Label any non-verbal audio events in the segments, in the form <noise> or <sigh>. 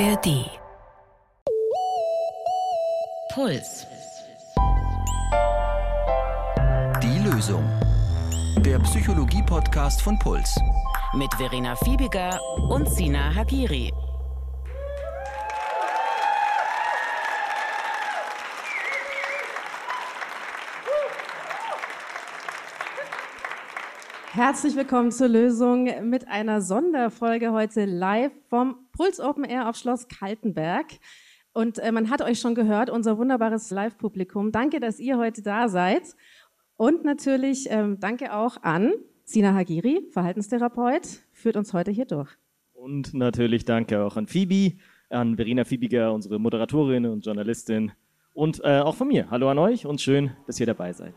ARD. Puls. Die Lösung. Der Psychologie-Podcast von Puls. Mit Verena Fiebiger und Sina Hagiri. Herzlich willkommen zur Lösung mit einer Sonderfolge heute live vom Puls Open Air auf Schloss Kaltenberg. Und äh, man hat euch schon gehört, unser wunderbares Live-Publikum. Danke, dass ihr heute da seid. Und natürlich ähm, danke auch an Sina Hagiri, Verhaltenstherapeut, führt uns heute hier durch. Und natürlich danke auch an Phoebe, an Verena Fiebiger, unsere Moderatorin und Journalistin. Und äh, auch von mir. Hallo an euch und schön, dass ihr dabei seid.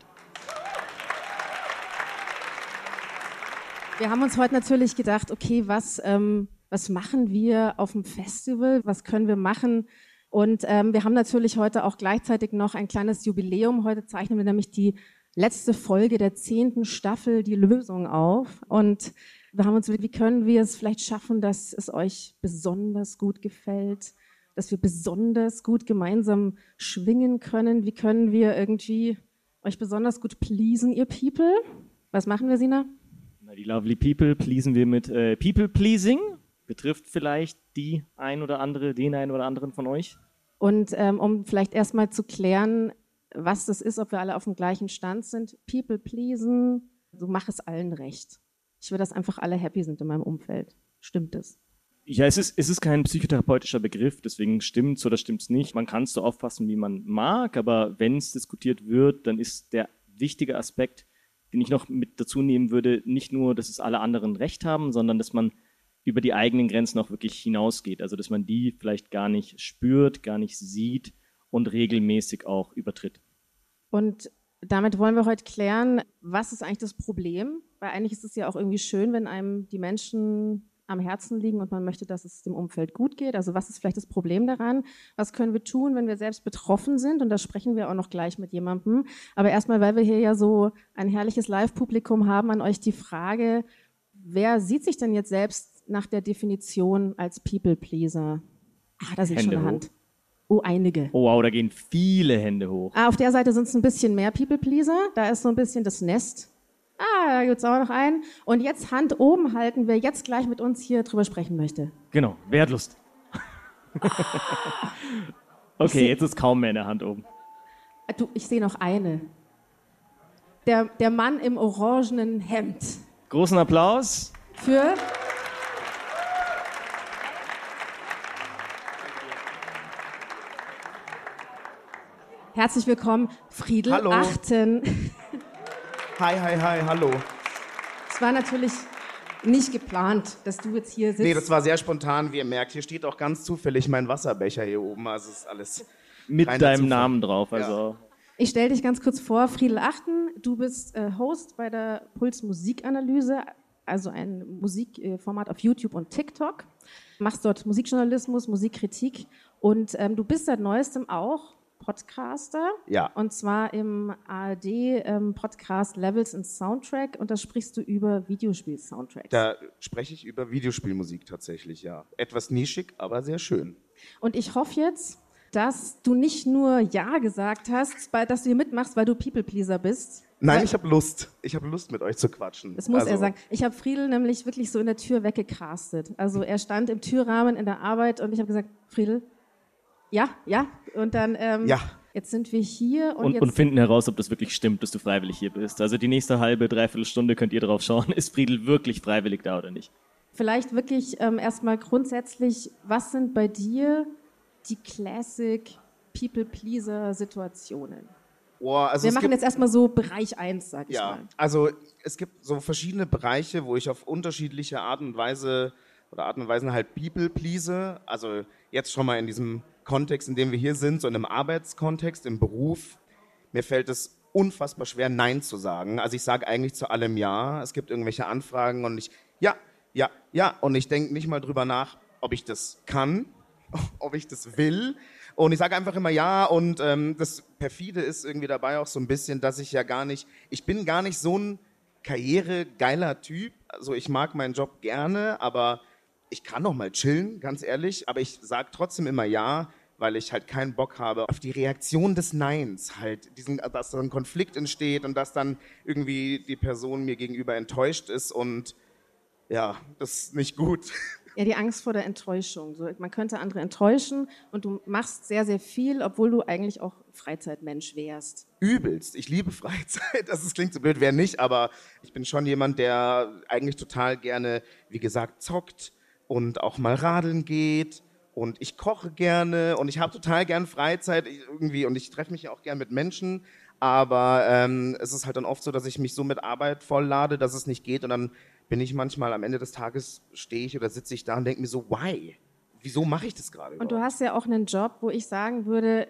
Wir haben uns heute natürlich gedacht, okay, was, ähm, was machen wir auf dem Festival? Was können wir machen? Und ähm, wir haben natürlich heute auch gleichzeitig noch ein kleines Jubiläum. Heute zeichnen wir nämlich die letzte Folge der zehnten Staffel, die Lösung auf. Und wir haben uns, wie können wir es vielleicht schaffen, dass es euch besonders gut gefällt, dass wir besonders gut gemeinsam schwingen können? Wie können wir irgendwie euch besonders gut pleasen, ihr People? Was machen wir, Sina? Die Lovely People pleasen wir mit äh, People Pleasing. Betrifft vielleicht die ein oder andere, den einen oder anderen von euch. Und ähm, um vielleicht erstmal zu klären, was das ist, ob wir alle auf dem gleichen Stand sind. People pleasen, so mach es allen recht. Ich will, dass einfach alle happy sind in meinem Umfeld. Stimmt es? Ja, es ist, es ist kein psychotherapeutischer Begriff, deswegen stimmt's oder stimmt's nicht. Man kann es so auffassen, wie man mag, aber wenn es diskutiert wird, dann ist der wichtige Aspekt, den ich noch mit dazu nehmen würde, nicht nur, dass es alle anderen recht haben, sondern dass man über die eigenen Grenzen auch wirklich hinausgeht. Also dass man die vielleicht gar nicht spürt, gar nicht sieht und regelmäßig auch übertritt. Und damit wollen wir heute klären, was ist eigentlich das Problem? Weil eigentlich ist es ja auch irgendwie schön, wenn einem die Menschen am Herzen liegen und man möchte, dass es dem Umfeld gut geht. Also was ist vielleicht das Problem daran? Was können wir tun, wenn wir selbst betroffen sind? Und da sprechen wir auch noch gleich mit jemandem. Aber erstmal, weil wir hier ja so ein herrliches Live-Publikum haben, an euch die Frage, wer sieht sich denn jetzt selbst nach der Definition als People-Pleaser? Ah, da sehe ich schon eine Hand. Oh, einige. Oh wow, da gehen viele Hände hoch. Ah, auf der Seite sind es ein bisschen mehr People-Pleaser. Da ist so ein bisschen das Nest. Ah, da gibt's auch noch einen. Und jetzt Hand oben halten, wer jetzt gleich mit uns hier drüber sprechen möchte. Genau, wer hat Lust? <laughs> okay, jetzt ist kaum mehr eine Hand oben. Ah, Du, ich sehe noch eine. Der, der Mann im orangenen Hemd. Großen Applaus. Für Herzlich willkommen, Friedel Hallo. Achten. <laughs> Hi, hi, hi, hallo. Es war natürlich nicht geplant, dass du jetzt hier sitzt. Nee, das war sehr spontan, wie ihr merkt. Hier steht auch ganz zufällig mein Wasserbecher hier oben. Also es ist alles. Mit deinem Zufall. Namen drauf. Also Ich stelle dich ganz kurz vor, Friedel Achten. Du bist äh, Host bei der Puls Musikanalyse, also ein Musikformat auf YouTube und TikTok. Machst dort Musikjournalismus, Musikkritik und ähm, du bist seit neuestem auch Podcaster. Ja. Und zwar im ARD-Podcast Levels and Soundtrack und da sprichst du über Videospiel-Soundtracks. Da spreche ich über Videospielmusik tatsächlich, ja. Etwas nischig, aber sehr schön. Und ich hoffe jetzt, dass du nicht nur Ja gesagt hast, dass du hier mitmachst, weil du People-Pleaser bist. Nein, ich habe Lust. Ich habe Lust, mit euch zu quatschen. Das muss also, er sagen. Ich habe Friedel nämlich wirklich so in der Tür weggecastet. Also er stand im Türrahmen in der Arbeit und ich habe gesagt, Friedel, ja, ja. Und dann, ähm, Ja. jetzt sind wir hier und, und, jetzt und finden heraus, ob das wirklich stimmt, dass du freiwillig hier bist. Also die nächste halbe, dreiviertel Stunde könnt ihr drauf schauen, <laughs> ist Friedel wirklich freiwillig da oder nicht. vielleicht wirklich ähm, erstmal grundsätzlich, was sind bei dir die Classic People-Pleaser-Situationen? Boah, also Wir machen gibt, jetzt erstmal so Bereich 1, sag ich Ja, mal. also es gibt so verschiedene Bereiche, wo ich auf unterschiedliche Art und Weise oder Art und Weisen halt People please. Also jetzt schon mal in diesem Kontext, in dem wir hier sind, so in einem Arbeitskontext, im Beruf. Mir fällt es unfassbar schwer, Nein zu sagen. Also ich sage eigentlich zu allem Ja. Es gibt irgendwelche Anfragen und ich, ja, ja, ja. Und ich denke nicht mal drüber nach, ob ich das kann, <laughs> ob ich das will. Und ich sage einfach immer ja. Und ähm, das perfide ist irgendwie dabei auch so ein bisschen, dass ich ja gar nicht, ich bin gar nicht so ein karrieregeiler Typ. Also ich mag meinen Job gerne, aber ich kann noch mal chillen, ganz ehrlich, aber ich sage trotzdem immer ja, weil ich halt keinen Bock habe auf die Reaktion des Neins, halt, diesen, dass dann ein Konflikt entsteht und dass dann irgendwie die Person mir gegenüber enttäuscht ist und ja, das ist nicht gut. <laughs> Ja, die Angst vor der Enttäuschung. So, man könnte andere enttäuschen und du machst sehr, sehr viel, obwohl du eigentlich auch Freizeitmensch wärst. Übelst. Ich liebe Freizeit. Das ist, klingt so blöd, wer nicht, aber ich bin schon jemand, der eigentlich total gerne, wie gesagt, zockt und auch mal radeln geht und ich koche gerne und ich habe total gern Freizeit irgendwie und ich treffe mich ja auch gern mit Menschen, aber ähm, es ist halt dann oft so, dass ich mich so mit Arbeit volllade, dass es nicht geht und dann bin ich manchmal am Ende des Tages, stehe ich oder sitze ich da und denke mir so, why? Wieso mache ich das gerade? Und du hast ja auch einen Job, wo ich sagen würde,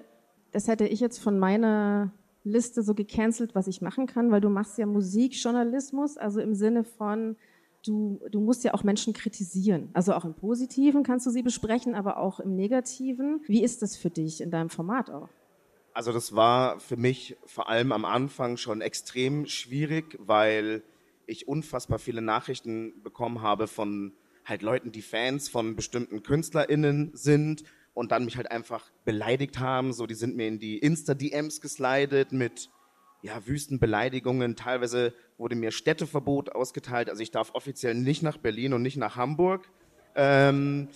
das hätte ich jetzt von meiner Liste so gecancelt, was ich machen kann, weil du machst ja Musikjournalismus, also im Sinne von, du, du musst ja auch Menschen kritisieren. Also auch im Positiven kannst du sie besprechen, aber auch im Negativen. Wie ist das für dich in deinem Format auch? Also das war für mich vor allem am Anfang schon extrem schwierig, weil ich unfassbar viele Nachrichten bekommen habe von halt Leuten, die Fans von bestimmten KünstlerInnen sind und dann mich halt einfach beleidigt haben. So, die sind mir in die Insta-DMs geslidet mit ja, wüsten Beleidigungen. Teilweise wurde mir Städteverbot ausgeteilt. Also ich darf offiziell nicht nach Berlin und nicht nach Hamburg. Ähm,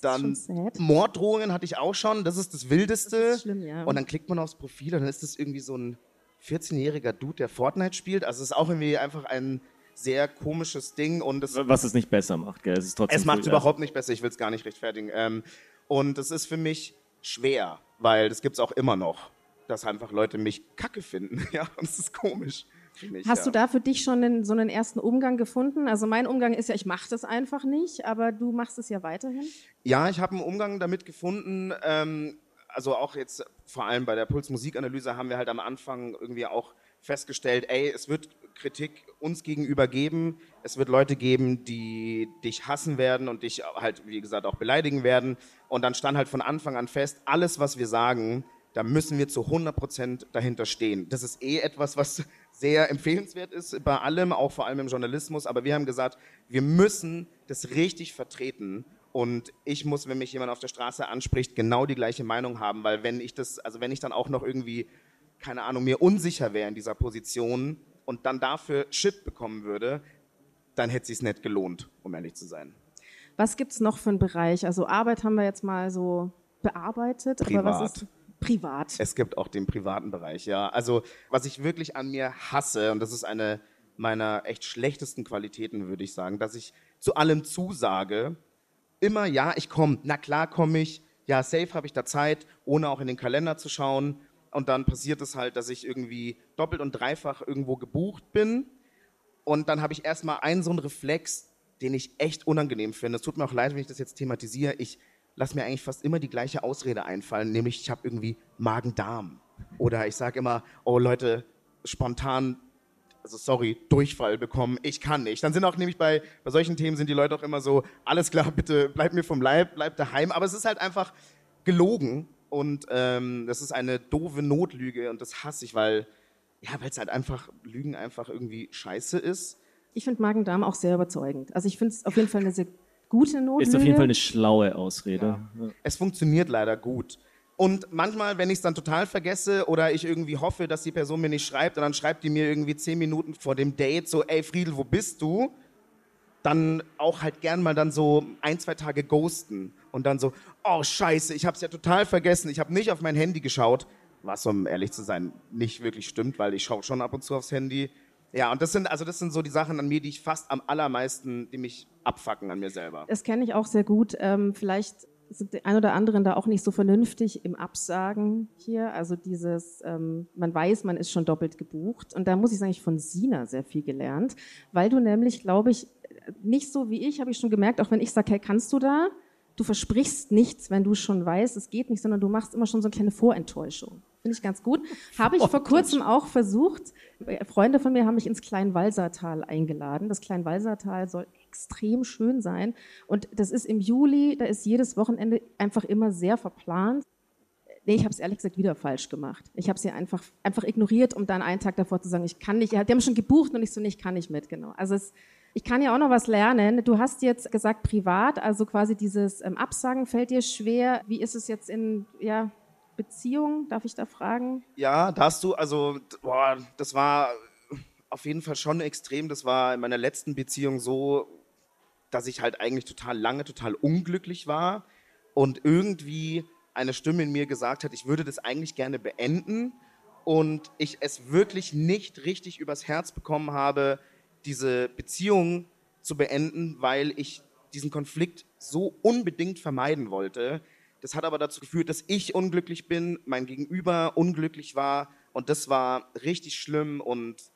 dann Morddrohungen hatte ich auch schon. Das ist das Wildeste. Das ist schlimm, ja. Und dann klickt man aufs Profil und dann ist das irgendwie so ein 14-jähriger Dude, der Fortnite spielt. Also es ist auch irgendwie einfach ein sehr komisches Ding und es, was es nicht besser macht, gell? Es ist trotzdem es macht es überhaupt nicht besser. Ich will es gar nicht rechtfertigen. Ähm, und es ist für mich schwer, weil das gibt es auch immer noch, dass einfach Leute mich Kacke finden. <laughs> Ja, und es ist komisch. Mich, Hast ja. du da für dich schon einen, so einen ersten Umgang gefunden? Also mein Umgang ist ja, ich mache das einfach nicht, aber du machst es ja weiterhin. Ja, ich habe einen Umgang damit gefunden. Ähm, also auch jetzt vor allem bei der Pulsmusikanalyse haben wir halt am Anfang irgendwie auch festgestellt, ey, es wird Kritik uns gegenüber geben. Es wird Leute geben, die dich hassen werden und dich halt, wie gesagt, auch beleidigen werden. Und dann stand halt von Anfang an fest, alles, was wir sagen, da müssen wir zu 100 Prozent dahinter stehen. Das ist eh etwas, was sehr empfehlenswert ist bei allem, auch vor allem im Journalismus. Aber wir haben gesagt, wir müssen das richtig vertreten. Und ich muss, wenn mich jemand auf der Straße anspricht, genau die gleiche Meinung haben, weil wenn ich das, also wenn ich dann auch noch irgendwie keine Ahnung, mir unsicher wäre in dieser Position und dann dafür Shit bekommen würde, dann hätte es sich nicht gelohnt, um ehrlich zu sein. Was gibt es noch für einen Bereich? Also Arbeit haben wir jetzt mal so bearbeitet, Privat. aber was ist privat? Es gibt auch den privaten Bereich, ja. Also was ich wirklich an mir hasse, und das ist eine meiner echt schlechtesten Qualitäten, würde ich sagen, dass ich zu allem zusage, immer ja, ich komme, na klar komme ich, ja, safe habe ich da Zeit, ohne auch in den Kalender zu schauen und dann passiert es halt, dass ich irgendwie doppelt und dreifach irgendwo gebucht bin und dann habe ich erstmal einen so einen Reflex, den ich echt unangenehm finde. Es tut mir auch leid, wenn ich das jetzt thematisiere. Ich lasse mir eigentlich fast immer die gleiche Ausrede einfallen, nämlich ich habe irgendwie Magen-Darm. Oder ich sage immer, oh Leute, spontan, also sorry, Durchfall bekommen, ich kann nicht. Dann sind auch nämlich bei, bei solchen Themen sind die Leute auch immer so, alles klar, bitte bleib mir vom Leib, bleib daheim. Aber es ist halt einfach gelogen und ähm, das ist eine doofe Notlüge und das hasse ich, weil ja, weil es halt einfach Lügen einfach irgendwie scheiße ist. Ich finde Magen-Darm auch sehr überzeugend. Also ich finde es auf jeden Fall eine sehr gute Notlüge. Ist auf jeden Fall eine schlaue Ausrede. Ja. Ja. Es funktioniert leider gut. Und manchmal, wenn ich es dann total vergesse oder ich irgendwie hoffe, dass die Person mir nicht schreibt und dann schreibt die mir irgendwie zehn Minuten vor dem Date so, ey Friedel, wo bist du? Dann auch halt gern mal dann so ein, zwei Tage ghosten und dann so, oh scheiße, ich habe es ja total vergessen, ich habe nicht auf mein Handy geschaut, was um ehrlich zu sein nicht wirklich stimmt, weil ich schaue schon ab und zu aufs Handy. Ja, und das sind also das sind so die Sachen an mir, die ich fast am allermeisten, die mich abfacken an mir selber. Das kenne ich auch sehr gut. Ähm, vielleicht sind die ein oder anderen da auch nicht so vernünftig im Absagen hier. Also dieses, ähm, man weiß, man ist schon doppelt gebucht. Und da muss ich sagen, ich von Sina sehr viel gelernt, weil du nämlich, glaube ich, nicht so wie ich, habe ich schon gemerkt, auch wenn ich sage, hey, kannst du da? du versprichst nichts, wenn du schon weißt, es geht nicht, sondern du machst immer schon so eine kleine Vorenttäuschung. Finde ich ganz gut. Habe ich vor kurzem auch versucht. Freunde von mir haben mich ins Kleinwalsertal eingeladen. Das Kleinwalsertal soll extrem schön sein. Und das ist im Juli, da ist jedes Wochenende einfach immer sehr verplant. Nee, ich habe es ehrlich gesagt wieder falsch gemacht. Ich habe sie einfach, einfach ignoriert, um dann einen Tag davor zu sagen, ich kann nicht. Die haben schon gebucht und ich so, nee, ich kann nicht mit, genau. Also es, Ich kann ja auch noch was lernen. Du hast jetzt gesagt privat, also quasi dieses ähm, Absagen fällt dir schwer. Wie ist es jetzt in ja, Beziehung? Darf ich da fragen? Ja, da hast du, also, boah, das war auf jeden Fall schon extrem. Das war in meiner letzten Beziehung so, dass ich halt eigentlich total lange total unglücklich war und irgendwie eine Stimme in mir gesagt hat, ich würde das eigentlich gerne beenden und ich es wirklich nicht richtig übers Herz bekommen habe, diese Beziehung zu beenden, weil ich diesen Konflikt so unbedingt vermeiden wollte. Das hat aber dazu geführt, dass ich unglücklich bin, mein Gegenüber unglücklich war und das war richtig schlimm und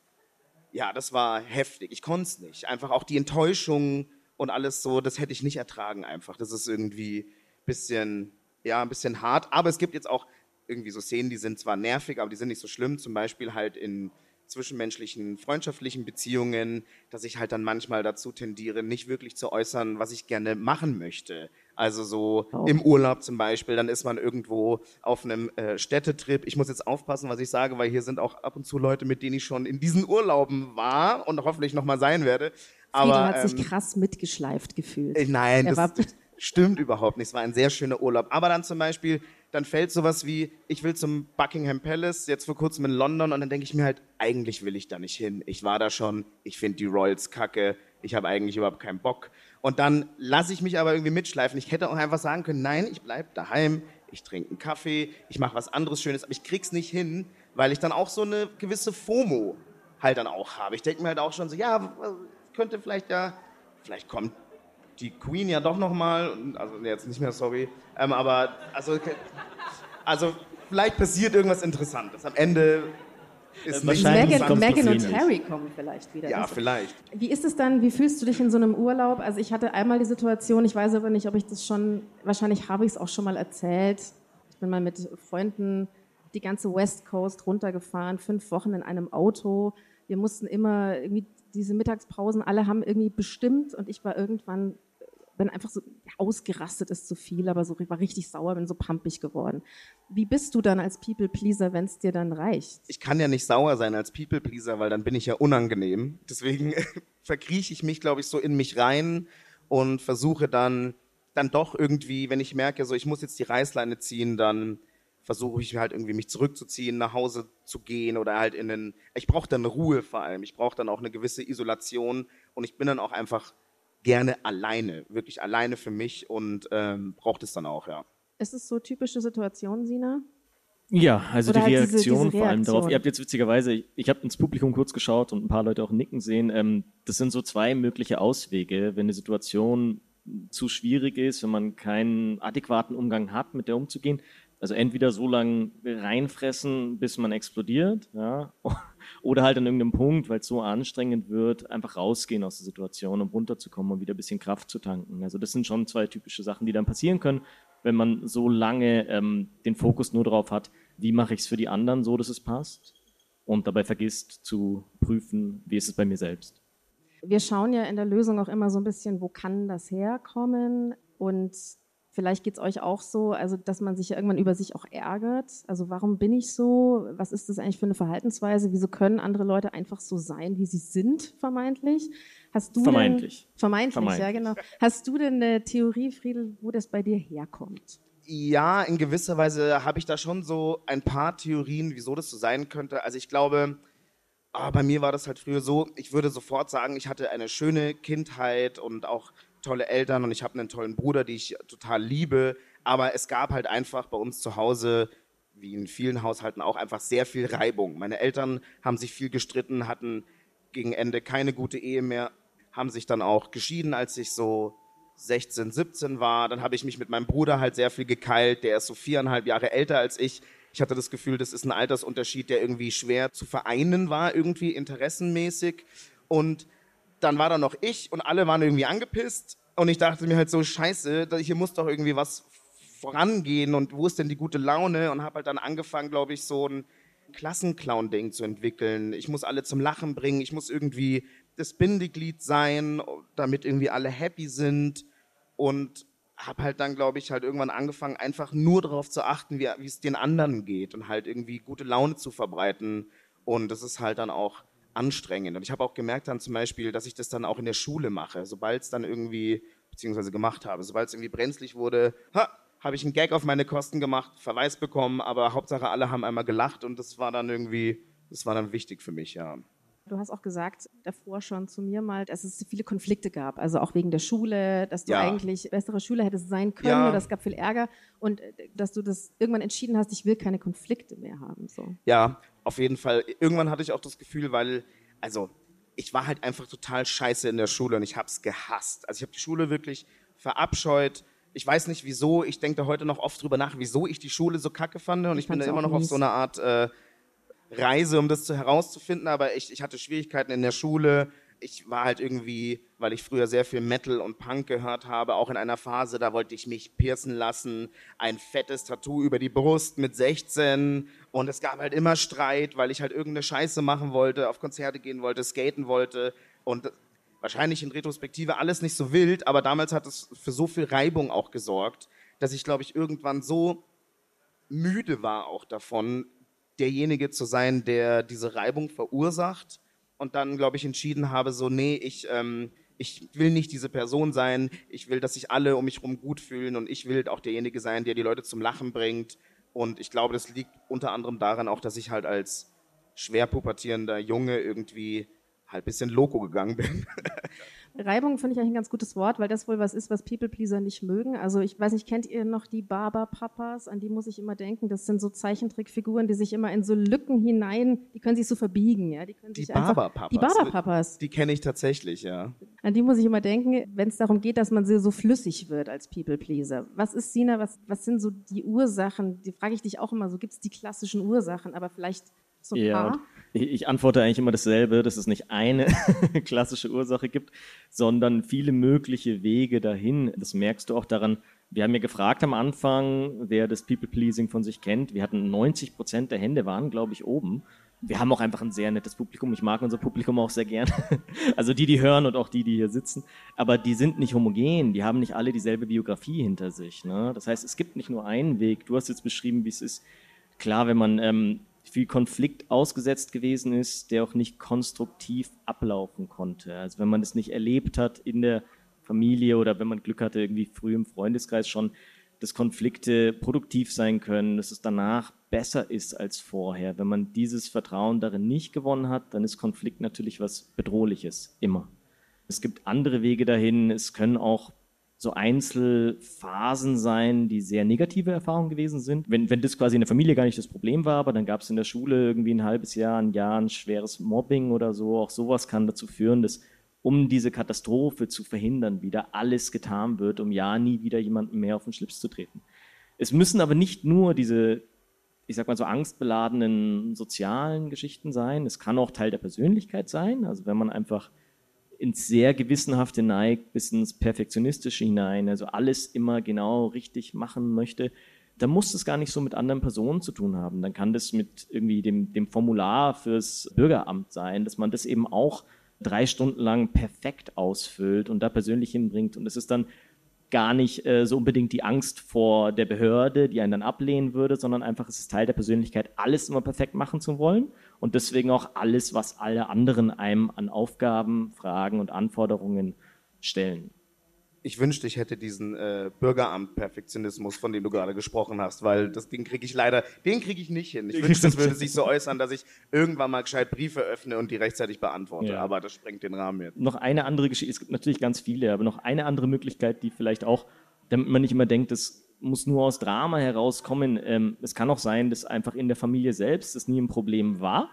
ja, das war heftig. Ich konnte es nicht. Einfach auch die Enttäuschung und alles so, das hätte ich nicht ertragen einfach. Das ist irgendwie ein bisschen, ja, ein bisschen hart. Aber es gibt jetzt auch irgendwie so Szenen, die sind zwar nervig, aber die sind nicht so schlimm. Zum Beispiel halt in zwischenmenschlichen, freundschaftlichen Beziehungen, dass ich halt dann manchmal dazu tendiere, nicht wirklich zu äußern, was ich gerne machen möchte. Also so oh. im Urlaub zum Beispiel, dann ist man irgendwo auf einem äh, Städtetrip. Ich muss jetzt aufpassen, was ich sage, weil hier sind auch ab und zu Leute, mit denen ich schon in diesen Urlauben war und hoffentlich nochmal sein werde. Aber Friedel hat ähm, sich krass mitgeschleift gefühlt. Äh, nein, er das stimmt überhaupt nicht. Es war ein sehr schöner Urlaub. Aber dann zum Beispiel dann fällt sowas wie, ich will zum Buckingham Palace, jetzt vor kurzem in London, und dann denke ich mir halt, eigentlich will ich da nicht hin. Ich war da schon, ich finde die Royals kacke, ich habe eigentlich überhaupt keinen Bock. Und dann lasse ich mich aber irgendwie mitschleifen. Ich hätte auch einfach sagen können, nein, ich bleibe daheim, ich trinke einen Kaffee, ich mache was anderes Schönes, aber ich krieg's nicht hin, weil ich dann auch so eine gewisse FOMO halt dann auch habe. Ich denke mir halt auch schon so, ja, könnte vielleicht ja, vielleicht kommt die Queen ja doch nochmal, also jetzt nicht mehr, sorry, ähm, aber also, also vielleicht passiert irgendwas Interessantes. Am Ende ist wahrscheinlich Megan, Megan und Harry kommen vielleicht wieder. Ja, vielleicht. Wie ist es dann, wie fühlst du dich in so einem Urlaub? Also ich hatte einmal die Situation, ich weiß aber nicht, ob ich das schon, wahrscheinlich habe ich es auch schon mal erzählt. Ich bin mal mit Freunden die ganze West Coast runtergefahren, fünf Wochen in einem Auto. Wir mussten immer irgendwie diese Mittagspausen, alle haben irgendwie bestimmt und ich war irgendwann, bin einfach so ausgerastet ist zu viel, aber so war richtig sauer, bin so pampig geworden. Wie bist du dann als People Pleaser, wenn es dir dann reicht? Ich kann ja nicht sauer sein als People Pleaser, weil dann bin ich ja unangenehm. Deswegen <laughs> verkrieche ich mich, glaube ich, so in mich rein und versuche dann dann doch irgendwie, wenn ich merke, so ich muss jetzt die Reißleine ziehen, dann versuche ich halt irgendwie mich zurückzuziehen, nach Hause zu gehen oder halt in den. Ich brauche dann Ruhe vor allem. Ich brauche dann auch eine gewisse Isolation und ich bin dann auch einfach gerne alleine, wirklich alleine für mich und ähm, brauche das dann auch, ja. Ist es so typische Situation, Sina? Ja, also Oder die halt Reaktion, diese, diese Reaktion, vor allem darauf. Ihr habt jetzt witzigerweise, ich, ich habe ins Publikum kurz geschaut und ein paar Leute auch nicken sehen. Ähm, das sind so zwei mögliche Auswege, wenn eine Situation zu schwierig ist, wenn man keinen adäquaten Umgang hat, mit der umzugehen. Also entweder so lange reinfressen, bis man explodiert, ja, <laughs> oder halt an irgendeinem Punkt, weil es so anstrengend wird, einfach rausgehen aus der Situation, um runterzukommen und wieder ein bisschen Kraft zu tanken. Also das sind schon zwei typische Sachen, die dann passieren können, wenn man so lange ähm, den Fokus nur darauf hat, wie mache ich es für die anderen so, dass es passt und dabei vergisst zu prüfen, wie ist es bei mir selbst. Wir schauen ja in der Lösung auch immer so ein bisschen, wo kann das herkommen und Vielleicht geht es euch auch so, also dass man sich ja irgendwann über sich auch ärgert. Also warum bin ich so? Was ist das eigentlich für eine Verhaltensweise? Wieso können andere Leute einfach so sein, wie sie sind, vermeintlich? Hast du vermeintlich. Denn, vermeintlich, vermeintlich, ja genau. Hast du denn eine Theorie, Friedel, wo das bei dir herkommt? Ja, in gewisser Weise habe ich da schon so ein paar Theorien, wieso das so sein könnte. Also ich glaube, oh, bei mir war das halt früher so, ich würde sofort sagen, ich hatte eine schöne Kindheit und auch tolle Eltern und ich habe einen tollen Bruder, die ich total liebe. Aber es gab halt einfach bei uns zu Hause, wie in vielen Haushalten auch, einfach sehr viel Reibung. Meine Eltern haben sich viel gestritten, hatten gegen Ende keine gute Ehe mehr, haben sich dann auch geschieden, als ich so 16, 17 war. Dann habe ich mich mit meinem Bruder halt sehr viel gekeilt. Der ist so viereinhalb Jahre älter als ich. Ich hatte das Gefühl, das ist ein Altersunterschied, der irgendwie schwer zu vereinen war, irgendwie interessenmäßig. Und dann war da noch ich und alle waren irgendwie angepisst. Und ich dachte mir halt so, scheiße, hier muss doch irgendwie was vorangehen und wo ist denn die gute Laune? Und habe halt dann angefangen, glaube ich, so ein Klassenclown-Ding zu entwickeln. Ich muss alle zum Lachen bringen, ich muss irgendwie das Bindeglied sein, damit irgendwie alle happy sind. Und habe halt dann, glaube ich, halt irgendwann angefangen, einfach nur darauf zu achten, wie es den anderen geht und halt irgendwie gute Laune zu verbreiten. Und das ist halt dann auch anstrengend. Und ich habe auch gemerkt dann zum Beispiel, dass ich das dann auch in der Schule mache, sobald es dann irgendwie, beziehungsweise gemacht habe, sobald es irgendwie brenzlig wurde, ha, habe ich einen Gag auf meine Kosten gemacht, Verweis bekommen, aber Hauptsache alle haben einmal gelacht und das war dann irgendwie, das war dann wichtig für mich, ja. Du hast auch gesagt davor schon zu mir mal, dass es viele Konflikte gab, also auch wegen der Schule, dass du Ja. eigentlich bessere Schüler hättest sein können Ja. oder es gab viel Ärger und äh, dass du das irgendwann entschieden hast, ich will keine Konflikte mehr haben. So. Ja, auf jeden Fall. Irgendwann hatte ich auch das Gefühl, weil, also, ich war halt einfach total scheiße in der Schule und ich hab's gehasst. Also ich habe die Schule wirklich verabscheut. Ich weiß nicht wieso, ich denke da heute noch oft drüber nach, wieso ich die Schule so kacke fand und ich, Ich bin da immer noch auf mies. so einer Art äh, Reise, um das zu, herauszufinden, aber ich, ich hatte Schwierigkeiten in der Schule. Ich war halt irgendwie, weil ich früher sehr viel Metal und Punk gehört habe, auch in einer Phase, da wollte ich mich piercen lassen, ein fettes Tattoo über die Brust mit 16 und es gab halt immer Streit, weil ich halt irgendeine Scheiße machen wollte, auf Konzerte gehen wollte, skaten wollte. Und wahrscheinlich in Retrospektive alles nicht so wild, aber damals hat es für so viel Reibung auch gesorgt, dass ich glaube ich irgendwann so müde war auch davon, derjenige zu sein, der diese Reibung verursacht und dann, glaube ich, entschieden habe, so, nee, ich, ähm, ich will nicht diese Person sein, ich will, dass sich alle um mich herum gut fühlen und ich will auch derjenige sein, der die Leute zum Lachen bringt und ich glaube, das liegt unter anderem daran auch, dass ich halt als schwer pubertierender Junge irgendwie halt ein bisschen loco gegangen bin. <laughs> Reibung finde ich eigentlich ein ganz gutes Wort, weil das wohl was ist, was People-Pleaser nicht mögen. Also ich weiß nicht, kennt ihr noch die Barber-Papas? An die muss ich immer denken. Das sind so Zeichentrickfiguren, die sich immer in so Lücken hinein, die können sich so verbiegen, ja. Die, können Die sich Barber-Papas. Die Barber-Papas. Die kenne ich tatsächlich, ja. An die muss ich immer denken, wenn es darum geht, dass man so, so flüssig wird als People-Pleaser. Was ist, Sina, was, was sind so die Ursachen? Die frage ich dich auch immer so, gibt es die klassischen Ursachen, aber vielleicht so ein Ja, paar? Ich antworte eigentlich immer dasselbe, dass es nicht eine <laughs> klassische Ursache gibt, sondern viele mögliche Wege dahin. Das merkst du auch daran. Wir haben ja gefragt am Anfang, wer das People-Pleasing von sich kennt. Wir hatten 90 Prozent der Hände waren, glaube ich, oben. Wir haben auch einfach ein sehr nettes Publikum. Ich mag unser Publikum auch sehr gern. <laughs> Also die, die hören und auch die, die hier sitzen. Aber die sind nicht homogen. Die haben nicht alle dieselbe Biografie hinter sich. Ne? Das heißt, es gibt nicht nur einen Weg. Du hast jetzt beschrieben, wie es ist. Klar, wenn man ähm, viel Konflikt ausgesetzt gewesen ist, der auch nicht konstruktiv ablaufen konnte. Also wenn man es nicht erlebt hat in der Familie oder wenn man Glück hatte, irgendwie früh im Freundeskreis schon, dass Konflikte produktiv sein können, dass es danach besser ist als vorher. Wenn man dieses Vertrauen darin nicht gewonnen hat, dann ist Konflikt natürlich was Bedrohliches, immer. Es gibt andere Wege dahin. Es können auch so Einzelphasen sein, die sehr negative Erfahrungen gewesen sind. Wenn, wenn das quasi in der Familie gar nicht das Problem war, aber dann gab es in der Schule irgendwie ein halbes Jahr, ein Jahr ein schweres Mobbing oder so. Auch sowas kann dazu führen, dass um diese Katastrophe zu verhindern, wieder alles getan wird, um ja nie wieder jemandem mehr auf den Schlips zu treten. Es müssen aber nicht nur diese, ich sag mal so angstbeladenen sozialen Geschichten sein. Es kann auch Teil der Persönlichkeit sein. Also wenn man einfach ins sehr gewissenhafte neigt, bis ins perfektionistische hinein, also alles immer genau richtig machen möchte, dann muss es gar nicht so mit anderen Personen zu tun haben. Dann kann das mit irgendwie dem, dem Formular fürs Bürgeramt sein, dass man das eben auch drei Stunden lang perfekt ausfüllt und da persönlich hinbringt. Und es ist dann gar nicht äh, so unbedingt die Angst vor der Behörde, die einen dann ablehnen würde, sondern einfach es ist Teil der Persönlichkeit, alles immer perfekt machen zu wollen und deswegen auch alles, was alle anderen einem an Aufgaben, Fragen und Anforderungen stellen. Ich wünschte, ich hätte diesen äh, Bürgeramt-Perfektionismus, von dem du gerade gesprochen hast, weil das Ding kriege ich leider, den kriege ich nicht hin. Ich Den wünschte, es würde sich so äußern, dass ich irgendwann mal gescheit Briefe öffne und die rechtzeitig beantworte, Ja. aber das sprengt den Rahmen jetzt. Noch eine andere Geschichte, es gibt natürlich ganz viele, aber noch eine andere Möglichkeit, die vielleicht auch, damit man nicht immer denkt, das muss nur aus Drama herauskommen. Ähm, es kann auch sein, dass einfach in der Familie selbst das nie ein Problem war,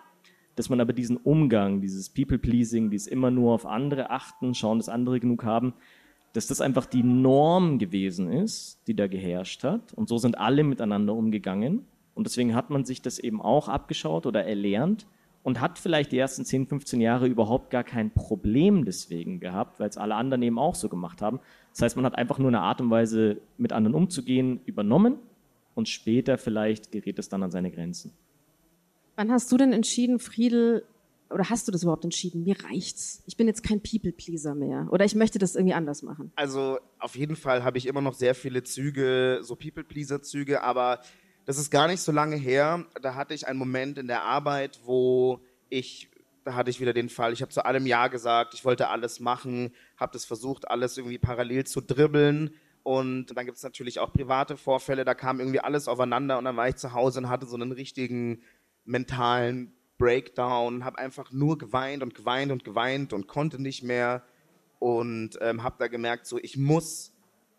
dass man aber diesen Umgang, dieses People-Pleasing, dieses immer nur auf andere achten, schauen, dass andere genug haben, dass das einfach die Norm gewesen ist, die da geherrscht hat. Und so sind alle miteinander umgegangen. Und deswegen hat man sich das eben auch abgeschaut oder erlernt und hat vielleicht die ersten 10, 15 Jahre überhaupt gar kein Problem deswegen gehabt, weil es alle anderen eben auch so gemacht haben. Das heißt, man hat einfach nur eine Art und Weise, mit anderen umzugehen, übernommen und später vielleicht gerät es dann an seine Grenzen. Wann hast du denn entschieden, Friedel, oder hast du das überhaupt entschieden? Mir reicht's. Ich bin jetzt kein People-Pleaser mehr. Oder ich möchte das irgendwie anders machen. Also auf jeden Fall habe ich immer noch sehr viele Züge, so People-Pleaser-Züge, aber das ist gar nicht so lange her. Da hatte ich einen Moment in der Arbeit, wo ich da hatte ich wieder den Fall, ich habe zu allem Ja gesagt, ich wollte alles machen, habe das versucht, alles irgendwie parallel zu dribbeln. Und dann gibt es natürlich auch private Vorfälle, da kam irgendwie alles aufeinander und dann war ich zu Hause und hatte so einen richtigen mentalen Breakdown, habe einfach nur geweint und geweint und geweint und konnte nicht mehr und ähm, habe da gemerkt, so ich muss,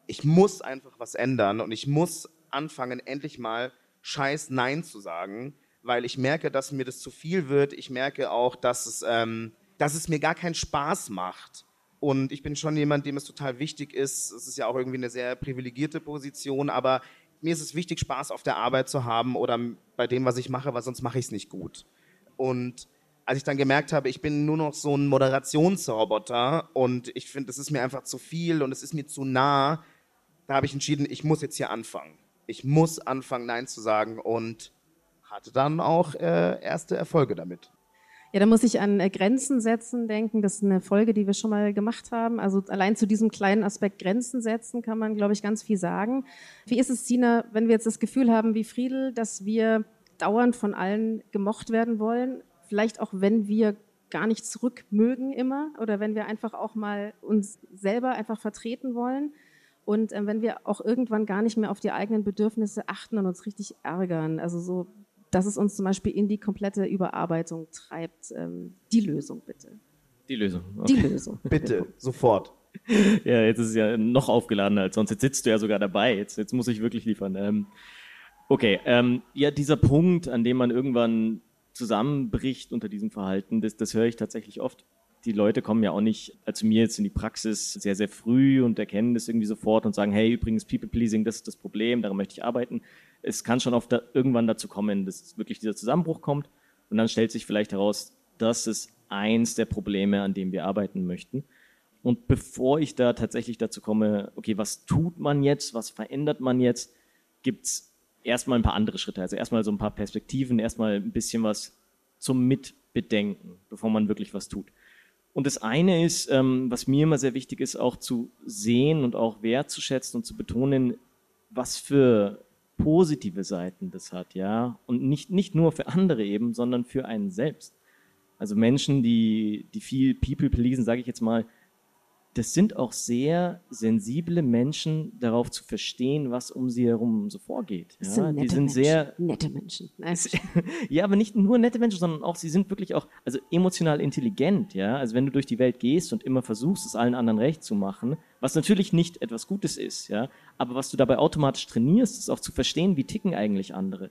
ich muss einfach was ändern und ich muss anfangen, endlich mal Scheiß Nein zu sagen, weil ich merke, dass mir das zu viel wird. Ich merke auch, dass es, ähm, dass es mir gar keinen Spaß macht. Und ich bin schon jemand, dem es total wichtig ist. Es ist ja auch irgendwie eine sehr privilegierte Position, aber mir ist es wichtig, Spaß auf der Arbeit zu haben oder bei dem, was ich mache, weil sonst mache ich es nicht gut. Und als ich dann gemerkt habe, ich bin nur noch so ein Moderationsroboter und ich finde, es ist mir einfach zu viel und es ist mir zu nah, da habe ich entschieden, ich muss jetzt hier anfangen. Ich muss anfangen, Nein zu sagen und hatte dann auch äh, erste Erfolge damit. Ja, da muss ich an äh, Grenzen setzen denken. Das ist eine Folge, die wir schon mal gemacht haben. Also allein zu diesem kleinen Aspekt Grenzen setzen kann man, glaube ich, ganz viel sagen. Wie ist es, Sina, wenn wir jetzt das Gefühl haben, wie Friedel, dass wir dauernd von allen gemocht werden wollen? vielleicht auch wenn wir gar nicht zurück mögen immer oder wenn wir einfach auch mal uns selber einfach vertreten wollen und äh, wenn wir auch irgendwann gar nicht mehr auf die eigenen Bedürfnisse achten und uns richtig ärgern. Also so, dass es uns zum Beispiel in die komplette Überarbeitung treibt. Ähm, die Lösung bitte. Die Lösung. Okay. Die Lösung. <laughs> Bitte, sofort. Ja, jetzt ist es ja noch aufgeladener als sonst. Jetzt sitzt du ja sogar dabei. Jetzt, jetzt muss ich wirklich liefern. Ähm, okay, ähm, ja, dieser Punkt, an dem man irgendwann zusammenbricht unter diesem Verhalten, das, das höre ich tatsächlich oft. Die Leute kommen ja auch nicht zu mir jetzt in die Praxis sehr, sehr früh und erkennen das irgendwie sofort und sagen, hey, übrigens, People-Pleasing, das ist das Problem, daran möchte ich arbeiten. Es kann schon oft da, irgendwann dazu kommen, dass wirklich dieser Zusammenbruch kommt und dann stellt sich vielleicht heraus, das ist eins der Probleme, an dem wir arbeiten möchten. Und bevor ich da tatsächlich dazu komme, okay, was tut man jetzt, was verändert man jetzt, gibt's erstmal ein paar andere Schritte. Also erstmal so ein paar Perspektiven, erstmal ein bisschen was zum Mitbedenken, bevor man wirklich was tut. Und das eine ist, ähm, was mir immer sehr wichtig ist, auch zu sehen und auch wertzuschätzen und zu betonen, was für positive Seiten das hat, ja. Und nicht, nicht nur für andere eben, sondern für einen selbst. Also Menschen, die, die viel People pleasen, sage ich jetzt mal, das sind auch sehr sensible Menschen, darauf zu verstehen, was um sie herum so vorgeht. Ja, sind die sind Menschen. sehr nette Menschen. <laughs> ja, aber nicht nur nette Menschen, sondern auch sie sind wirklich auch also emotional intelligent. Ja, also wenn du durch die Welt gehst und immer versuchst, es allen anderen recht zu machen, was natürlich nicht etwas Gutes ist, ja, aber was du dabei automatisch trainierst, ist auch zu verstehen, wie ticken eigentlich andere.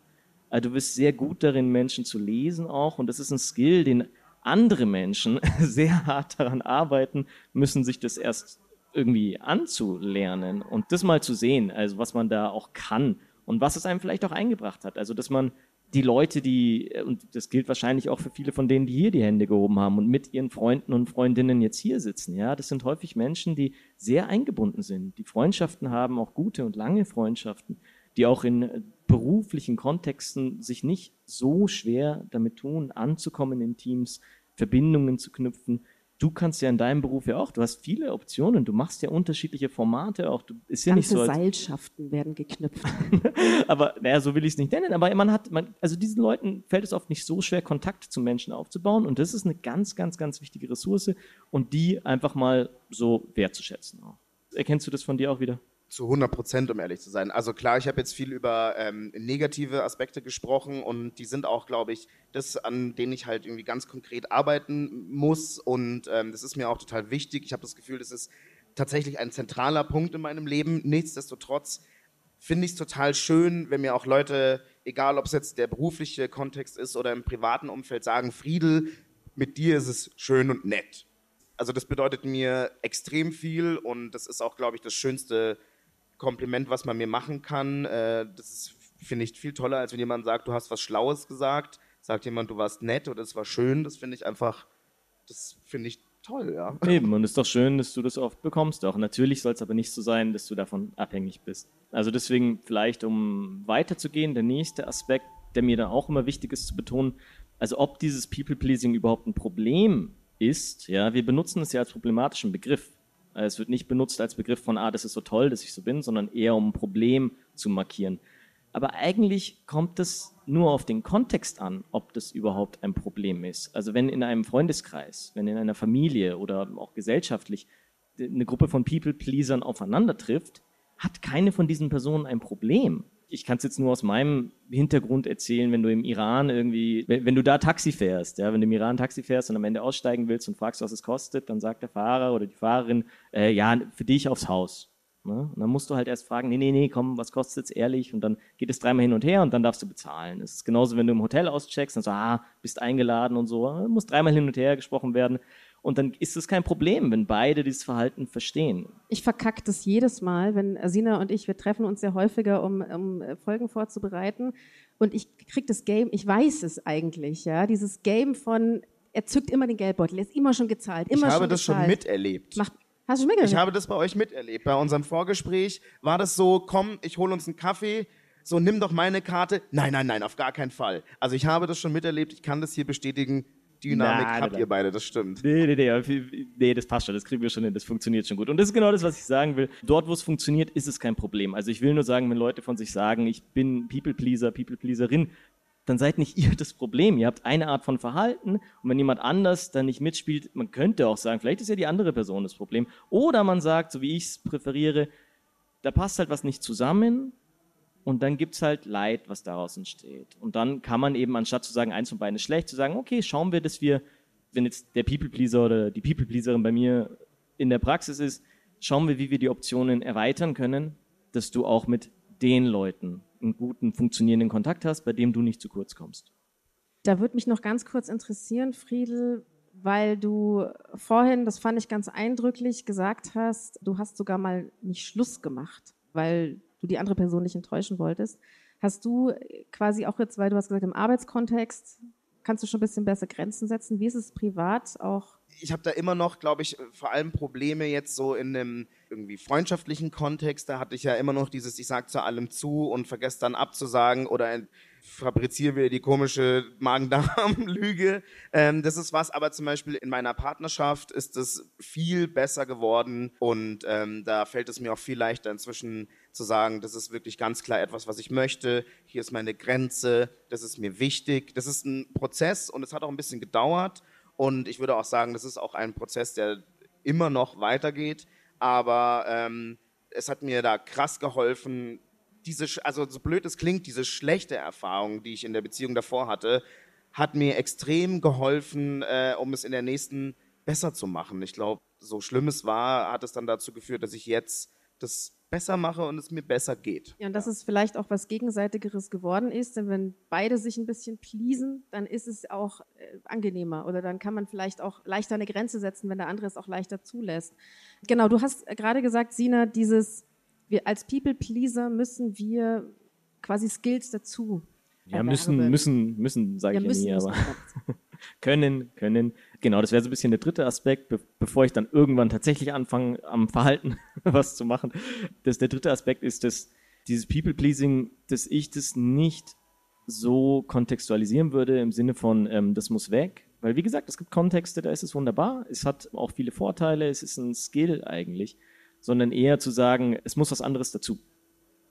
Also du bist sehr gut darin, Menschen zu lesen auch, und das ist ein Skill, den andere Menschen <laughs> sehr hart daran arbeiten müssen, sich das erst irgendwie anzulernen und das mal zu sehen, also was man da auch kann und was es einem vielleicht auch eingebracht hat. Also dass man die Leute, die, und das gilt wahrscheinlich auch für viele von denen, die hier die Hände gehoben haben und mit ihren Freunden und Freundinnen jetzt hier sitzen, ja, das sind häufig Menschen, die sehr eingebunden sind, die Freundschaften haben, auch gute und lange Freundschaften, die auch in beruflichen Kontexten sich nicht so schwer damit tun, anzukommen in Teams, Verbindungen zu knüpfen. Du kannst ja in deinem Beruf ja auch, du hast viele Optionen, du machst ja unterschiedliche Formate auch. Du, ist ja Ganze nicht so, Seilschaften werden geknüpft. <laughs> aber naja, so will ich es nicht nennen. Aber man hat, man, also diesen Leuten fällt es oft nicht so schwer, Kontakt zu Menschen aufzubauen. Und das ist eine ganz, ganz, ganz wichtige Ressource und die einfach mal so wertzuschätzen. Erkennst du das von dir auch wieder? Zu 100 Prozent, um ehrlich zu sein. Also klar, ich habe jetzt viel über ähm, negative Aspekte gesprochen und die sind auch, glaube ich, das, an denen ich halt irgendwie ganz konkret arbeiten muss und ähm, das ist mir auch total wichtig. Ich habe das Gefühl, das ist tatsächlich ein zentraler Punkt in meinem Leben. Nichtsdestotrotz finde ich es total schön, wenn mir auch Leute, egal ob es jetzt der berufliche Kontext ist oder im privaten Umfeld, sagen, Friedel, mit dir ist es schön und nett. Also das bedeutet mir extrem viel und das ist auch, glaube ich, das schönste Kompliment, was man mir machen kann. Äh, das finde ich viel toller, als wenn jemand sagt, du hast was Schlaues gesagt. Sagt jemand, du warst nett oder es war schön. Das finde ich einfach, das finde ich toll, ja. Eben, und es ist doch schön, dass du das oft bekommst. Auch natürlich soll es aber nicht so sein, dass du davon abhängig bist. Also deswegen vielleicht, um weiterzugehen, der nächste Aspekt, der mir dann auch immer wichtig ist zu betonen, also ob dieses People-Pleasing überhaupt ein Problem ist, ja, wir benutzen es ja als problematischen Begriff. Äh, es wird nicht benutzt als Begriff von, ah, das ist so toll, dass ich so bin, sondern eher um ein Problem zu markieren. Aber eigentlich kommt das nur auf den Kontext an, ob das überhaupt ein Problem ist. Also wenn in einem Freundeskreis, wenn in einer Familie oder auch gesellschaftlich eine Gruppe von People-Pleasern aufeinander trifft, hat keine von diesen Personen ein Problem. Ich kann es jetzt nur aus meinem Hintergrund erzählen, wenn du im Iran irgendwie, wenn, wenn, du da Taxi fährst, ja, wenn du im Iran Taxi fährst und am Ende aussteigen willst und fragst, was es kostet, dann sagt der Fahrer oder die Fahrerin, äh, ja, für dich aufs Haus. Ne? Und dann musst du halt erst fragen, nee, nee, nee, komm, was kostet es ehrlich? Und dann geht es dreimal hin und her und dann darfst du bezahlen. Es ist genauso, wenn du im Hotel auscheckst und so, ah, bist eingeladen und so, muss dreimal hin und her gesprochen werden. Und dann ist es kein Problem, wenn beide dieses Verhalten verstehen. Ich verkacke das jedes Mal, wenn Sina und ich, wir treffen uns ja häufiger, um, um Folgen vorzubereiten. Und ich kriege das Game, ich weiß es eigentlich, ja, dieses Game von, er zückt immer den Geldbeutel, er ist immer schon gezahlt, immer ich habe schon das gezahlt. schon miterlebt. Macht, Hast du mitgekriegt? Ich habe das bei euch miterlebt. Bei unserem Vorgespräch war das so, komm, ich hole uns einen Kaffee, so nimm doch meine Karte. Nein, nein, nein, auf gar keinen Fall. Also ich habe das schon miterlebt, ich kann das hier bestätigen. Dynamik Nein, habt nein. ihr beide, das stimmt. Nee, nee, nee, nee, das passt schon, das kriegen wir schon hin, das funktioniert schon gut. Und das ist genau das, was ich sagen will. Dort, wo es funktioniert, ist es kein Problem. Also ich will nur sagen, wenn Leute von sich sagen, ich bin People-Pleaser, People-Pleaserin, dann seid nicht <laughs> ihr das Problem. Ihr habt eine Art von Verhalten und wenn jemand anders da nicht mitspielt, man könnte auch sagen, vielleicht ist ja die andere Person das Problem. Oder man sagt, so wie ich es präferiere, da passt halt was nicht zusammen und dann gibt's halt Leid, was daraus entsteht. Und dann kann man eben, anstatt zu sagen, eins von beiden ist schlecht, zu sagen, okay, schauen wir, dass wir, wenn jetzt der People-Pleaser oder die People-Pleaserin bei mir in der Praxis ist, schauen wir, wie wir die Optionen erweitern können, dass du auch mit den Leuten einen guten, funktionierenden Kontakt hast, bei dem du nicht zu kurz kommst. Da würde mich noch ganz kurz interessieren, Friedel, weil du vorhin, das fand ich ganz eindrücklich, gesagt hast, du hast sogar mal nicht Schluss gemacht, weil du die andere Person nicht enttäuschen wolltest. Hast du quasi auch jetzt, weil du hast gesagt, im Arbeitskontext kannst du schon ein bisschen besser Grenzen setzen. Wie ist es privat auch? Ich habe da immer noch, glaube ich, vor allem Probleme jetzt so in einem irgendwie freundschaftlichen Kontext. Da hatte ich ja immer noch dieses, ich sag zu allem zu und vergesse dann abzusagen oder fabriziere wieder die komische Magen-Darm-Lüge. Ähm, das ist was, aber zum Beispiel in meiner Partnerschaft ist es viel besser geworden und ähm, da fällt es mir auch viel leichter inzwischen zu sagen, das ist wirklich ganz klar etwas, was ich möchte. Hier ist meine Grenze, das ist mir wichtig. Das ist ein Prozess und es hat auch ein bisschen gedauert und ich würde auch sagen, das ist auch ein Prozess, der immer noch weitergeht, aber ähm, es hat mir da krass geholfen, diese, also so blöd es klingt, diese schlechte Erfahrung, die ich in der Beziehung davor hatte, hat mir extrem geholfen, äh, um es in der nächsten besser zu machen. Ich glaube, so schlimm es war, hat es dann dazu geführt, dass ich jetzt das besser mache und es mir besser geht. Ja, und dass es vielleicht auch was Gegenseitigeres geworden ist, denn wenn beide sich ein bisschen pleasen, dann ist es auch äh, angenehmer oder dann kann man vielleicht auch leichter eine Grenze setzen, wenn der andere es auch leichter zulässt. Genau, du hast gerade gesagt, Sina, dieses wir als People Pleaser müssen wir quasi Skills dazu. Ja, müssen, müssen, müssen, sage Ja, ich ja nie, ist aber <laughs> können, können. Genau, das wäre so ein bisschen der dritte Aspekt, be bevor ich dann irgendwann tatsächlich anfange, am Verhalten <laughs> was zu machen. Das, der dritte Aspekt ist, dass dieses People-Pleasing, dass ich das nicht so kontextualisieren würde im Sinne von, ähm, das muss weg. Weil, wie gesagt, es gibt Kontexte, da ist es wunderbar. Es hat auch viele Vorteile, es ist ein Skill eigentlich. Sondern eher zu sagen, es muss was anderes dazu.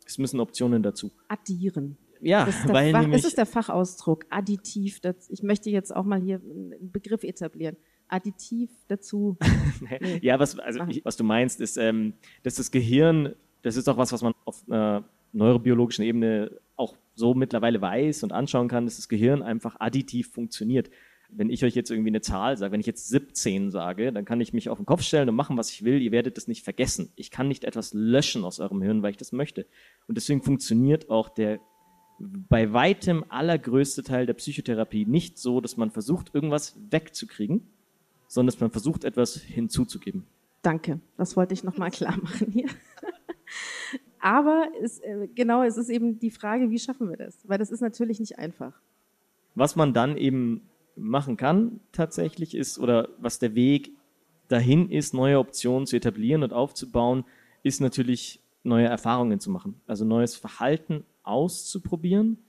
Es müssen Optionen dazu. Addieren. Ja, Das ist der, weil Fach, nämlich, ist der Fachausdruck, additiv. Das, ich möchte jetzt auch mal hier einen Begriff etablieren. Additiv dazu. <laughs> Nee. Ja, was, also, ich, was du meinst, ist, ähm, dass das Gehirn, das ist auch was, was man auf einer neurobiologischen Ebene auch so mittlerweile weiß und anschauen kann, dass das Gehirn einfach additiv funktioniert. Wenn ich euch jetzt irgendwie eine Zahl sage, wenn ich jetzt 17 sage, dann kann ich mich auf den Kopf stellen und machen, was ich will. Ihr werdet das nicht vergessen. Ich kann nicht etwas löschen aus eurem Hirn, weil ich das möchte. Und deswegen funktioniert auch der bei weitem allergrößte Teil der Psychotherapie nicht so, dass man versucht, irgendwas wegzukriegen, sondern dass man versucht, etwas hinzuzugeben. Danke, das wollte ich nochmal klar machen hier. <laughs> Aber es, äh, genau, es ist eben die Frage, wie schaffen wir das? Weil das ist natürlich nicht einfach. Was man dann eben machen kann tatsächlich ist, oder was der Weg dahin ist, neue Optionen zu etablieren und aufzubauen, ist natürlich neue Erfahrungen zu machen. Also neues Verhalten auszuprobieren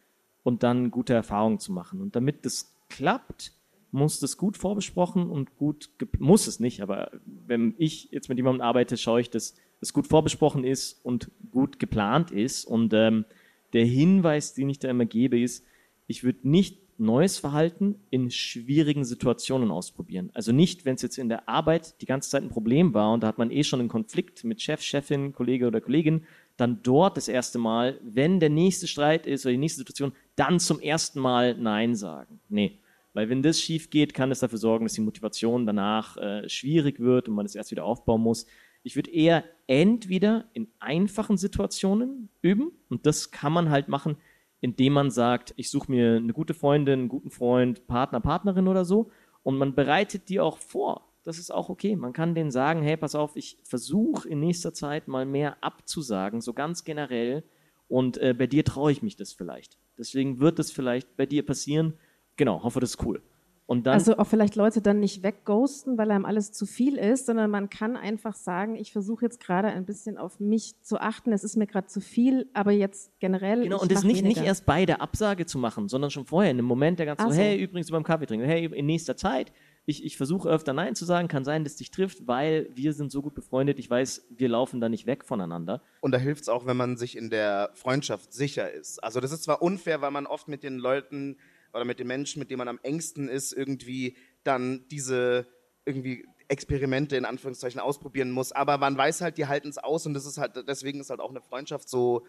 und dann gute Erfahrungen zu machen. Und damit das klappt, muss das gut vorbesprochen und gut, muss es nicht, aber wenn ich jetzt mit jemandem arbeite, schaue ich, dass es gut vorbesprochen ist und gut geplant ist und ähm, der Hinweis, den ich da immer gebe, ist, ich würde nicht neues Verhalten in schwierigen Situationen ausprobieren. Also nicht, wenn es jetzt in der Arbeit die ganze Zeit ein Problem war und da hat man eh schon einen Konflikt mit Chef, Chefin, Kollege oder Kollegin, dann dort das erste Mal, wenn der nächste Streit ist oder die nächste Situation, dann zum ersten Mal Nein sagen. Nee. Weil wenn das schief geht, kann es dafür sorgen, dass die Motivation danach äh, schwierig wird und man es erst wieder aufbauen muss. Ich würde eher entweder in einfachen Situationen üben und das kann man halt machen, indem man sagt, ich suche mir eine gute Freundin, einen guten Freund, Partner, Partnerin oder so und man bereitet die auch vor. Das ist auch okay. Man kann denen sagen, hey, pass auf, ich versuche in nächster Zeit mal mehr abzusagen, so ganz generell und äh, bei dir traue ich mich das vielleicht. Deswegen wird das vielleicht bei dir passieren. Genau, hoffe, das ist cool. Und dann, also auch vielleicht Leute dann nicht wegghosten, weil einem alles zu viel ist, sondern man kann einfach sagen, ich versuche jetzt gerade ein bisschen auf mich zu achten, es ist mir gerade zu viel, aber jetzt generell. Genau, und das nicht, nicht erst bei der Absage zu machen, sondern schon vorher, in einem Moment der ganzen, so, hey, übrigens beim Kaffee trinken, hey, in nächster Zeit, ich, ich versuche öfter Nein zu sagen, kann sein, dass dich trifft, weil wir sind so gut befreundet, ich weiß, wir laufen da nicht weg voneinander. Und da hilft es auch, wenn man sich in der Freundschaft sicher ist. Also das ist zwar unfair, weil man oft mit den Leuten oder mit den Menschen, mit denen man am engsten ist, irgendwie dann diese irgendwie Experimente in Anführungszeichen ausprobieren muss. Aber man weiß halt, die halten es aus und das ist halt, deswegen ist halt auch eine Freundschaft so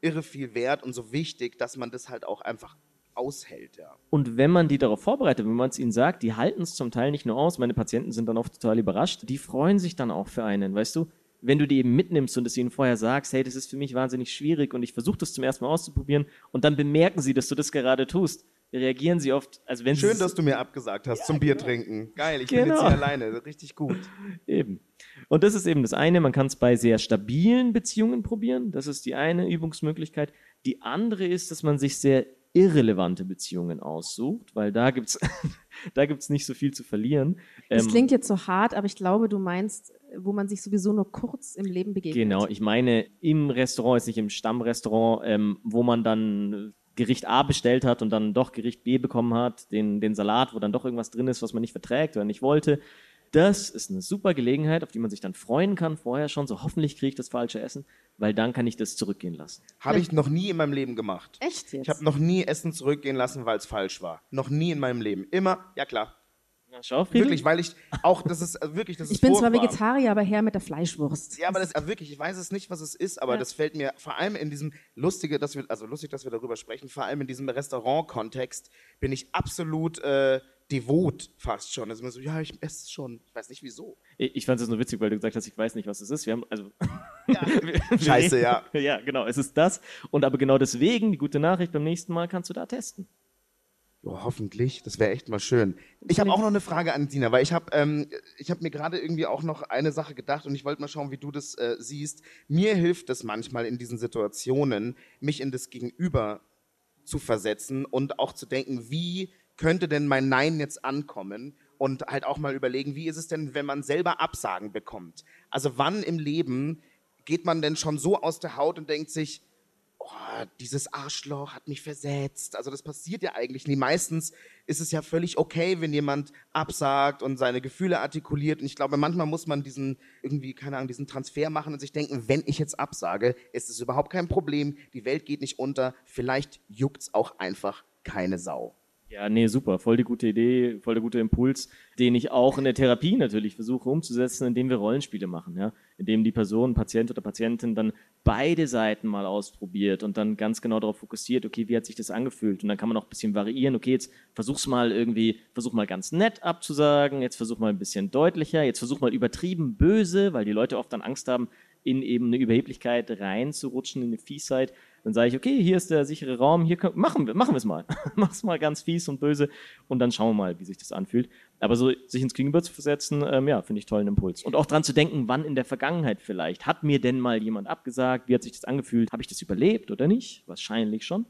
irre viel wert und so wichtig, dass man das halt auch einfach aushält, ja. Und wenn man die darauf vorbereitet, wenn man es ihnen sagt, die halten es zum Teil nicht nur aus, meine Patienten sind dann oft total überrascht, die freuen sich dann auch für einen, weißt du? Wenn du die eben mitnimmst und es ihnen vorher sagst, hey, das ist für mich wahnsinnig schwierig und ich versuche das zum ersten Mal auszuprobieren und dann bemerken sie, dass du das gerade tust, reagieren sie oft, also wenn Schön, dass du mir abgesagt hast ja, zum Bier genau. trinken. Geil, ich genau. bin jetzt hier alleine. Richtig gut. <laughs> Eben. Und das ist eben das eine. Man kann es bei sehr stabilen Beziehungen probieren. Das ist die eine Übungsmöglichkeit. Die andere ist, dass man sich sehr irrelevante Beziehungen aussucht, weil da gibt's <laughs> da gibt's nicht so viel zu verlieren. Das ähm, klingt jetzt so hart, aber ich glaube, du meinst, wo man sich sowieso nur kurz im Leben begegnet. Genau, ich meine im Restaurant, ist nicht im Stammrestaurant, ähm, wo man dann Gericht A bestellt hat und dann doch Gericht B bekommen hat, den, den Salat, wo dann doch irgendwas drin ist, was man nicht verträgt oder nicht wollte. Das ist eine super Gelegenheit, auf die man sich dann freuen kann, vorher schon, so hoffentlich kriege ich das falsche Essen, weil dann kann ich das zurückgehen lassen. Habe ich noch nie in meinem Leben gemacht. Echt jetzt? Ich habe noch nie Essen zurückgehen lassen, weil es falsch war. Noch nie in meinem Leben. Immer, ja klar, ja, schau, Friedel. Wirklich, weil ich auch, das ist äh, wirklich, das ist Ich bin zwar Vegetarier, aber her mit der Fleischwurst. Ja, aber das äh, wirklich, ich weiß es nicht, was es ist, aber ja. das fällt mir vor allem in diesem lustige, dass wir, also lustig, dass wir darüber sprechen, vor allem in diesem Restaurant-Kontext bin ich absolut äh, devot fast schon. Also immer so, ja, ich esse es schon. Ich weiß nicht wieso. Ich, ich fand es nur witzig, weil du gesagt hast, ich weiß nicht, was es ist. Wir haben, also. <laughs> Ja. <laughs> Scheiße, ja. Ja, genau, es ist das. Und aber genau deswegen, die gute Nachricht, beim nächsten Mal kannst du da testen. Oh, hoffentlich, das wäre echt mal schön. Ich habe auch noch eine Frage an Dina, weil ich habe ähm, hab mir gerade irgendwie auch noch eine Sache gedacht und ich wollte mal schauen, wie du das äh, siehst. Mir hilft es manchmal in diesen Situationen, mich in das Gegenüber zu versetzen und auch zu denken, wie könnte denn mein Nein jetzt ankommen und halt auch mal überlegen, wie ist es denn, wenn man selber Absagen bekommt? Also wann im Leben geht man denn schon so aus der Haut und denkt sich, oh, dieses Arschloch hat mich versetzt. Also das passiert ja eigentlich nie. Meistens ist es ja völlig okay, wenn jemand absagt und seine Gefühle artikuliert. Und ich glaube, manchmal muss man diesen irgendwie, keine Ahnung, diesen Transfer machen und sich denken, wenn ich jetzt absage, ist es überhaupt kein Problem. Die Welt geht nicht unter. Vielleicht juckt's auch einfach keine Sau. Ja, nee, super. Voll die gute Idee, voll der gute Impuls, den ich auch in der Therapie natürlich versuche umzusetzen, indem wir Rollenspiele machen, ja. Indem die Person, Patient oder Patientin dann beide Seiten mal ausprobiert und dann ganz genau darauf fokussiert, okay, wie hat sich das angefühlt? Und dann kann man auch ein bisschen variieren, okay, jetzt versuch's mal irgendwie, versuch mal ganz nett abzusagen, jetzt versuch mal ein bisschen deutlicher, jetzt versuch mal übertrieben böse, weil die Leute oft dann Angst haben, in eben eine Überheblichkeit reinzurutschen, in eine Fiesheit. Dann sage ich, okay, hier ist der sichere Raum, hier können, machen wir, machen wir es mal. <laughs> Mach's mal ganz fies und böse und dann schauen wir mal, wie sich das anfühlt. Aber so sich ins Gegenüber zu versetzen, ähm, ja, finde ich tollen Impuls. Und auch dran zu denken, wann in der Vergangenheit vielleicht. Hat mir denn mal jemand abgesagt? Wie hat sich das angefühlt? Habe ich das überlebt oder nicht? Wahrscheinlich schon.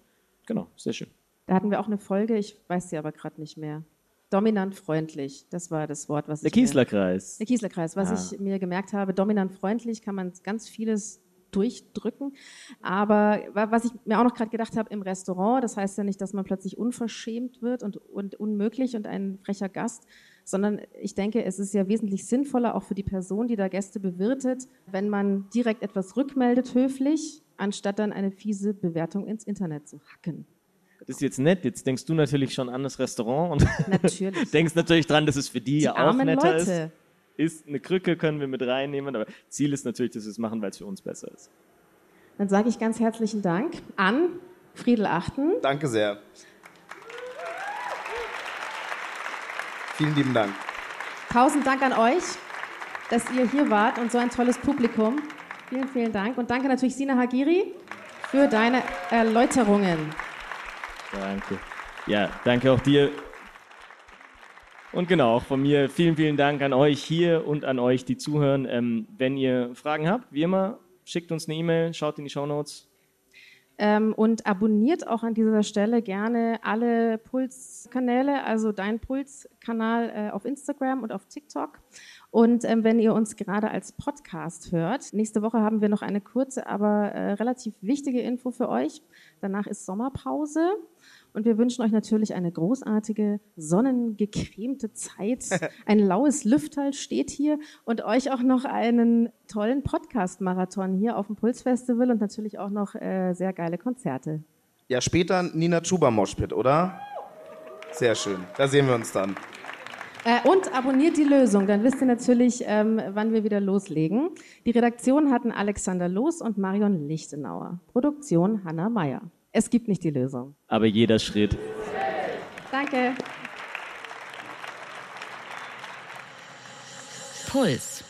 Genau, sehr schön. Da hatten wir auch eine Folge, ich weiß sie aber gerade nicht mehr. Dominant freundlich, das war das Wort, was der ich. Der Kieslerkreis. der Kieslerkreis, was ah. ich mir gemerkt habe. Dominant freundlich kann man ganz vieles durchdrücken. Aber was ich mir auch noch gerade gedacht habe im Restaurant, das heißt ja nicht, dass man plötzlich unverschämt wird und, und unmöglich und ein frecher Gast, sondern ich denke, es ist ja wesentlich sinnvoller auch für die Person, die da Gäste bewirtet, wenn man direkt etwas rückmeldet höflich anstatt dann eine fiese Bewertung ins Internet zu hacken. Das ist jetzt nett. Jetzt denkst du natürlich schon an das Restaurant und Natürlich. <laughs> denkst natürlich dran, dass es für die, Die ja auch armen netter Leute. ist. Ist eine Krücke, können wir mit reinnehmen, aber Ziel ist natürlich, dass wir es machen, weil es für uns besser ist. Dann sage ich ganz herzlichen Dank an Friedel Achten. Danke sehr. Vielen lieben Dank. Tausend Dank an euch, dass ihr hier wart und so ein tolles Publikum. Vielen, vielen Dank. Und danke natürlich Sina Hagiri für deine Erläuterungen. Danke. Ja, danke auch dir. Und genau, auch von mir vielen, vielen Dank an euch hier und an euch, die zuhören. Ähm, wenn ihr Fragen habt, wie immer, schickt uns eine E-Mail, schaut in die Shownotes. Ähm, und abonniert auch an dieser Stelle gerne alle Puls-Kanäle, also dein Puls-Kanal äh, auf Instagram und auf TikTok. Und ähm, wenn ihr uns gerade als Podcast hört, nächste Woche haben wir noch eine kurze, aber äh, relativ wichtige Info für euch. Danach ist Sommerpause. Und wir wünschen euch natürlich eine großartige, sonnengecremte Zeit. <laughs> Ein laues Lüfterl steht hier und euch auch noch einen tollen Podcast-Marathon hier auf dem Pulsfestival und natürlich auch noch äh, sehr geile Konzerte. Ja, später Nina Chuba Moshpit, oder? Sehr schön. Da sehen wir uns dann. Äh, und abonniert die Lösung, dann wisst ihr natürlich, ähm, wann wir wieder loslegen. Die Redaktion hatten Alexander Loos und Marion Lichtenauer. Produktion Hanna Meyer. Es gibt nicht die Lösung. Aber jeder Schritt. Danke. Puls.